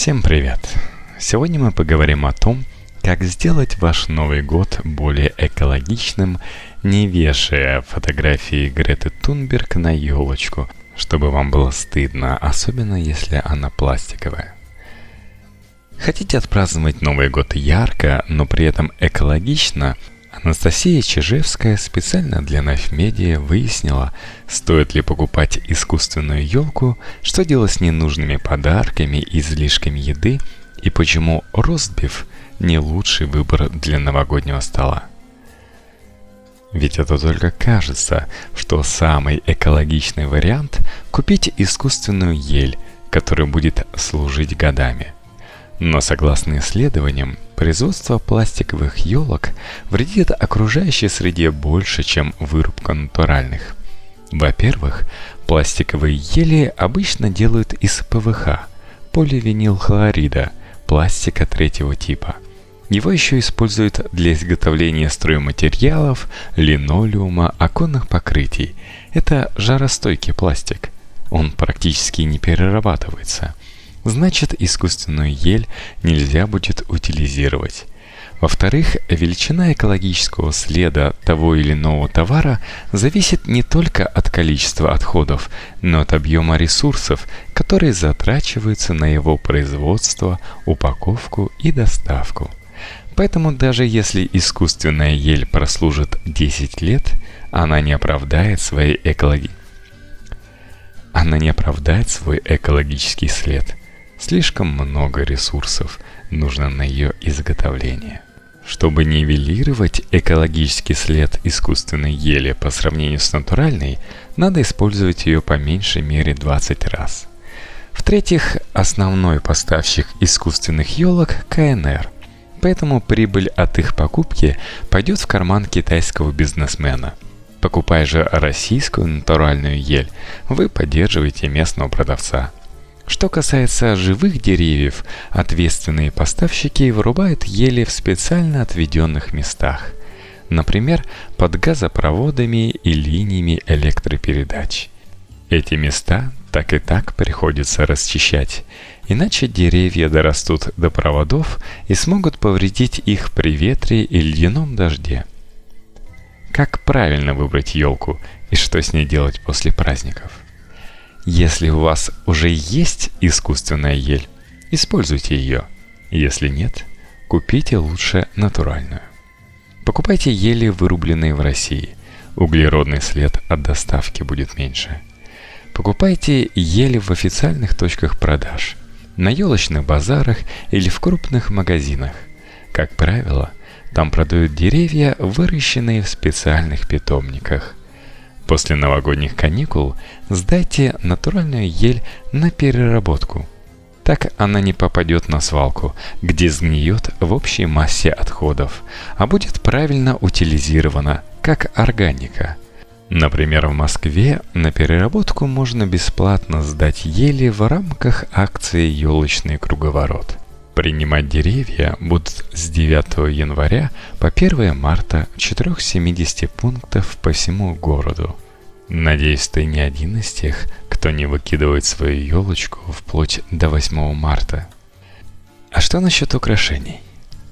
Всем привет! Сегодня мы поговорим о том, как сделать ваш Новый год более экологичным, не вешая фотографии Греты Тунберг на елочку, чтобы вам было стыдно, особенно если она пластиковая. Хотите отпраздновать Новый год ярко, но при этом экологично – Анастасия Чижевская специально для Нафмедиа выяснила, стоит ли покупать искусственную елку, что делать с ненужными подарками и излишками еды, и почему ростбиф не лучший выбор для новогоднего стола. Ведь это только кажется, что самый экологичный вариант – купить искусственную ель, которая будет служить годами – но согласно исследованиям, производство пластиковых елок вредит окружающей среде больше, чем вырубка натуральных. Во-первых, пластиковые ели обычно делают из ПВХ, поливинилхлорида, пластика третьего типа. Его еще используют для изготовления стройматериалов, линолеума, оконных покрытий. Это жаростойкий пластик. Он практически не перерабатывается – значит искусственную ель нельзя будет утилизировать. Во-вторых, величина экологического следа того или иного товара зависит не только от количества отходов, но от объема ресурсов, которые затрачиваются на его производство, упаковку и доставку. Поэтому даже если искусственная ель прослужит 10 лет, она не оправдает своей экологи... Она не оправдает свой экологический след – Слишком много ресурсов нужно на ее изготовление. Чтобы нивелировать экологический след искусственной ели по сравнению с натуральной, надо использовать ее по меньшей мере 20 раз. В-третьих, основной поставщик искусственных елок – КНР. Поэтому прибыль от их покупки пойдет в карман китайского бизнесмена. Покупая же российскую натуральную ель, вы поддерживаете местного продавца – что касается живых деревьев, ответственные поставщики вырубают ели в специально отведенных местах, например, под газопроводами и линиями электропередач. Эти места так и так приходится расчищать, иначе деревья дорастут до проводов и смогут повредить их при ветре и ледяном дожде. Как правильно выбрать елку и что с ней делать после праздников? Если у вас уже есть искусственная ель, используйте ее. Если нет, купите лучше натуральную. Покупайте ели, вырубленные в России. Углеродный след от доставки будет меньше. Покупайте ели в официальных точках продаж, на елочных базарах или в крупных магазинах. Как правило, там продают деревья, выращенные в специальных питомниках. После новогодних каникул сдайте натуральную ель на переработку. Так она не попадет на свалку, где сгниет в общей массе отходов, а будет правильно утилизирована, как органика. Например, в Москве на переработку можно бесплатно сдать ели в рамках акции «Елочный круговорот». Принимать деревья будут с 9 января по 1 марта в 470 пунктов по всему городу. Надеюсь, ты не один из тех, кто не выкидывает свою елочку вплоть до 8 марта. А что насчет украшений?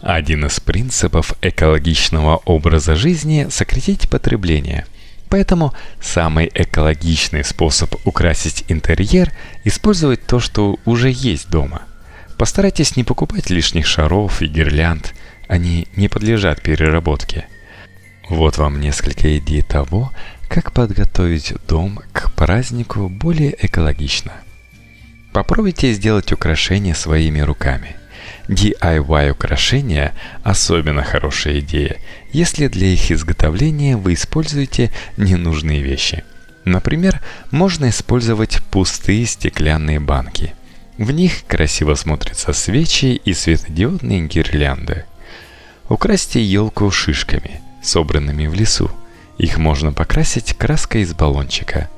Один из принципов экологичного образа жизни – сократить потребление. Поэтому самый экологичный способ украсить интерьер – использовать то, что уже есть дома – Постарайтесь не покупать лишних шаров и гирлянд, они не подлежат переработке. Вот вам несколько идей того, как подготовить дом к празднику более экологично. Попробуйте сделать украшения своими руками. DIY украшения – особенно хорошая идея, если для их изготовления вы используете ненужные вещи. Например, можно использовать пустые стеклянные банки – в них красиво смотрятся свечи и светодиодные гирлянды. Украсьте елку шишками, собранными в лесу. Их можно покрасить краской из баллончика.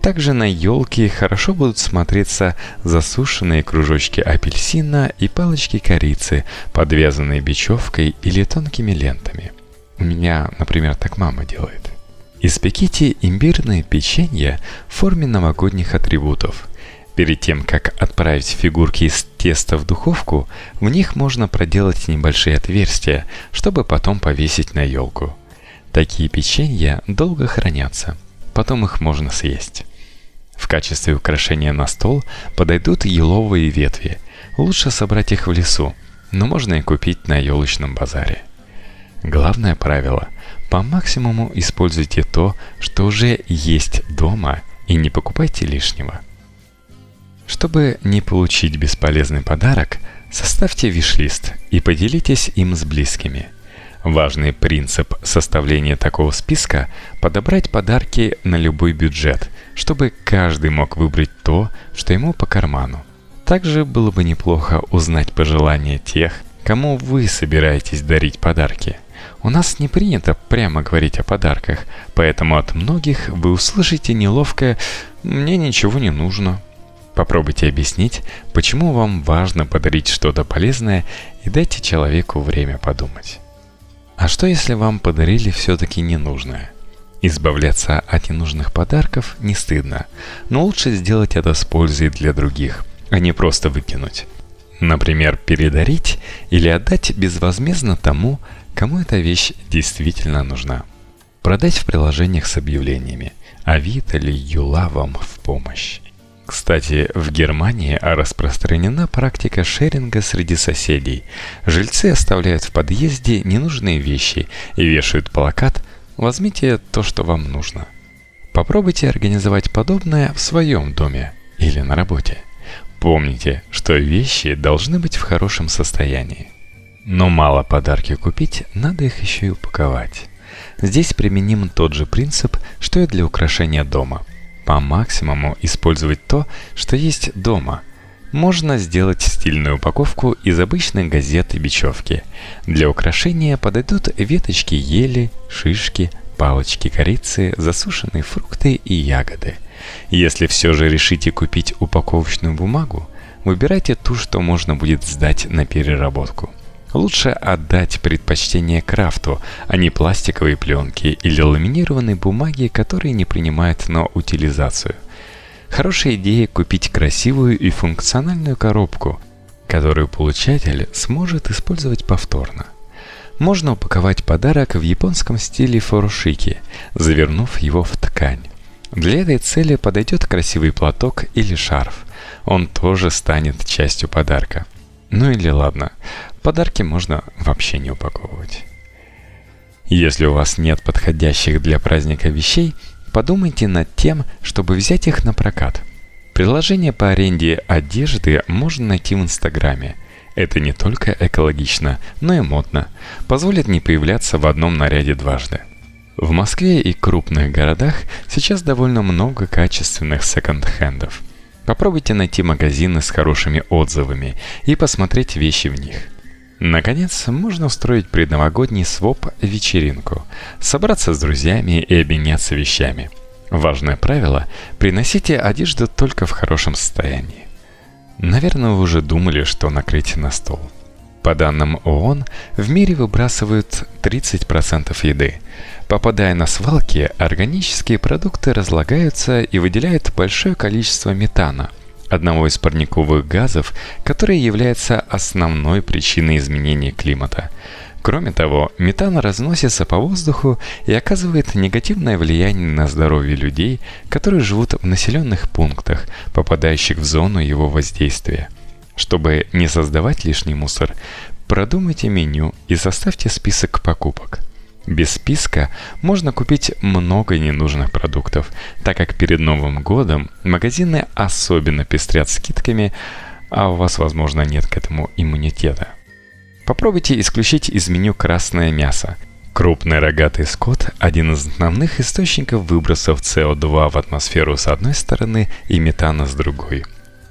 Также на елке хорошо будут смотреться засушенные кружочки апельсина и палочки корицы, подвязанные бечевкой или тонкими лентами. У меня, например, так мама делает. Испеките имбирное печенье в форме новогодних атрибутов – Перед тем, как отправить фигурки из теста в духовку, в них можно проделать небольшие отверстия, чтобы потом повесить на елку. Такие печенья долго хранятся, потом их можно съесть. В качестве украшения на стол подойдут еловые ветви. Лучше собрать их в лесу, но можно и купить на елочном базаре. Главное правило – по максимуму используйте то, что уже есть дома, и не покупайте лишнего. Чтобы не получить бесполезный подарок, составьте виш-лист и поделитесь им с близкими. Важный принцип составления такого списка – подобрать подарки на любой бюджет, чтобы каждый мог выбрать то, что ему по карману. Также было бы неплохо узнать пожелания тех, кому вы собираетесь дарить подарки. У нас не принято прямо говорить о подарках, поэтому от многих вы услышите неловкое «мне ничего не нужно», Попробуйте объяснить, почему вам важно подарить что-то полезное и дайте человеку время подумать. А что если вам подарили все-таки ненужное? Избавляться от ненужных подарков не стыдно, но лучше сделать это с пользой для других, а не просто выкинуть. Например, передарить или отдать безвозмездно тому, кому эта вещь действительно нужна. Продать в приложениях с объявлениями «Авито или Юла вам в помощь». Кстати, в Германии распространена практика шеринга среди соседей. Жильцы оставляют в подъезде ненужные вещи и вешают плакат «Возьмите то, что вам нужно». Попробуйте организовать подобное в своем доме или на работе. Помните, что вещи должны быть в хорошем состоянии. Но мало подарки купить, надо их еще и упаковать. Здесь применим тот же принцип, что и для украшения дома – по максимуму использовать то, что есть дома. Можно сделать стильную упаковку из обычной газеты бечевки. Для украшения подойдут веточки ели, шишки, палочки корицы, засушенные фрукты и ягоды. Если все же решите купить упаковочную бумагу, выбирайте ту, что можно будет сдать на переработку. Лучше отдать предпочтение крафту, а не пластиковой пленке или ламинированной бумаге, которые не принимают на утилизацию. Хорошая идея купить красивую и функциональную коробку, которую получатель сможет использовать повторно. Можно упаковать подарок в японском стиле фурушики, завернув его в ткань. Для этой цели подойдет красивый платок или шарф. Он тоже станет частью подарка. Ну или ладно, Подарки можно вообще не упаковывать. Если у вас нет подходящих для праздника вещей, подумайте над тем, чтобы взять их на прокат. Приложение по аренде одежды можно найти в Инстаграме. Это не только экологично, но и модно. Позволит не появляться в одном наряде дважды. В Москве и крупных городах сейчас довольно много качественных секонд-хендов. Попробуйте найти магазины с хорошими отзывами и посмотреть вещи в них – Наконец, можно устроить предновогодний своп-вечеринку, собраться с друзьями и обменяться вещами. Важное правило – приносите одежду только в хорошем состоянии. Наверное, вы уже думали, что накрыть на стол. По данным ООН, в мире выбрасывают 30% еды. Попадая на свалки, органические продукты разлагаются и выделяют большое количество метана – одного из парниковых газов, который является основной причиной изменения климата. Кроме того, метан разносится по воздуху и оказывает негативное влияние на здоровье людей, которые живут в населенных пунктах, попадающих в зону его воздействия. Чтобы не создавать лишний мусор, продумайте меню и составьте список покупок. Без списка можно купить много ненужных продуктов, так как перед Новым годом магазины особенно пестрят скидками, а у вас, возможно, нет к этому иммунитета. Попробуйте исключить из меню красное мясо. Крупный рогатый скот – один из основных источников выбросов СО2 в атмосферу с одной стороны и метана с другой.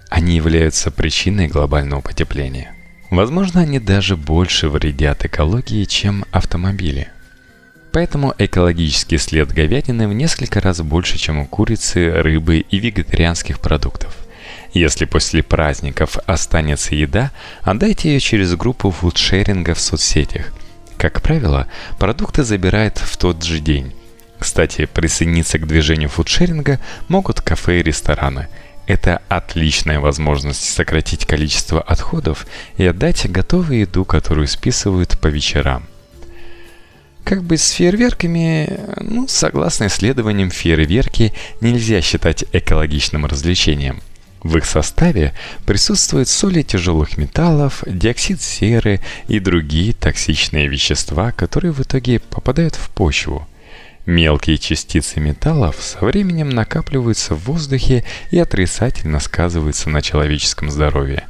Они являются причиной глобального потепления. Возможно, они даже больше вредят экологии, чем автомобили. Поэтому экологический след говядины в несколько раз больше, чем у курицы, рыбы и вегетарианских продуктов. Если после праздников останется еда, отдайте ее через группу фудшеринга в соцсетях. Как правило, продукты забирают в тот же день. Кстати, присоединиться к движению фудшеринга могут кафе и рестораны. Это отличная возможность сократить количество отходов и отдать готовую еду, которую списывают по вечерам. Как быть с фейерверками? Ну, согласно исследованиям, фейерверки нельзя считать экологичным развлечением. В их составе присутствуют соли тяжелых металлов, диоксид серы и другие токсичные вещества, которые в итоге попадают в почву – Мелкие частицы металлов со временем накапливаются в воздухе и отрицательно сказываются на человеческом здоровье.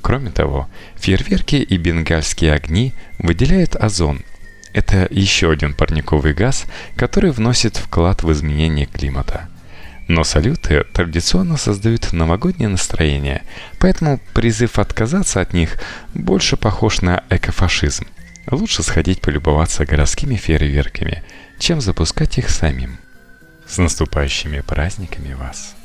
Кроме того, фейерверки и бенгальские огни выделяют озон. Это еще один парниковый газ, который вносит вклад в изменение климата. Но салюты традиционно создают новогоднее настроение, поэтому призыв отказаться от них больше похож на экофашизм. Лучше сходить полюбоваться городскими фейерверками – чем запускать их самим. С наступающими праздниками вас!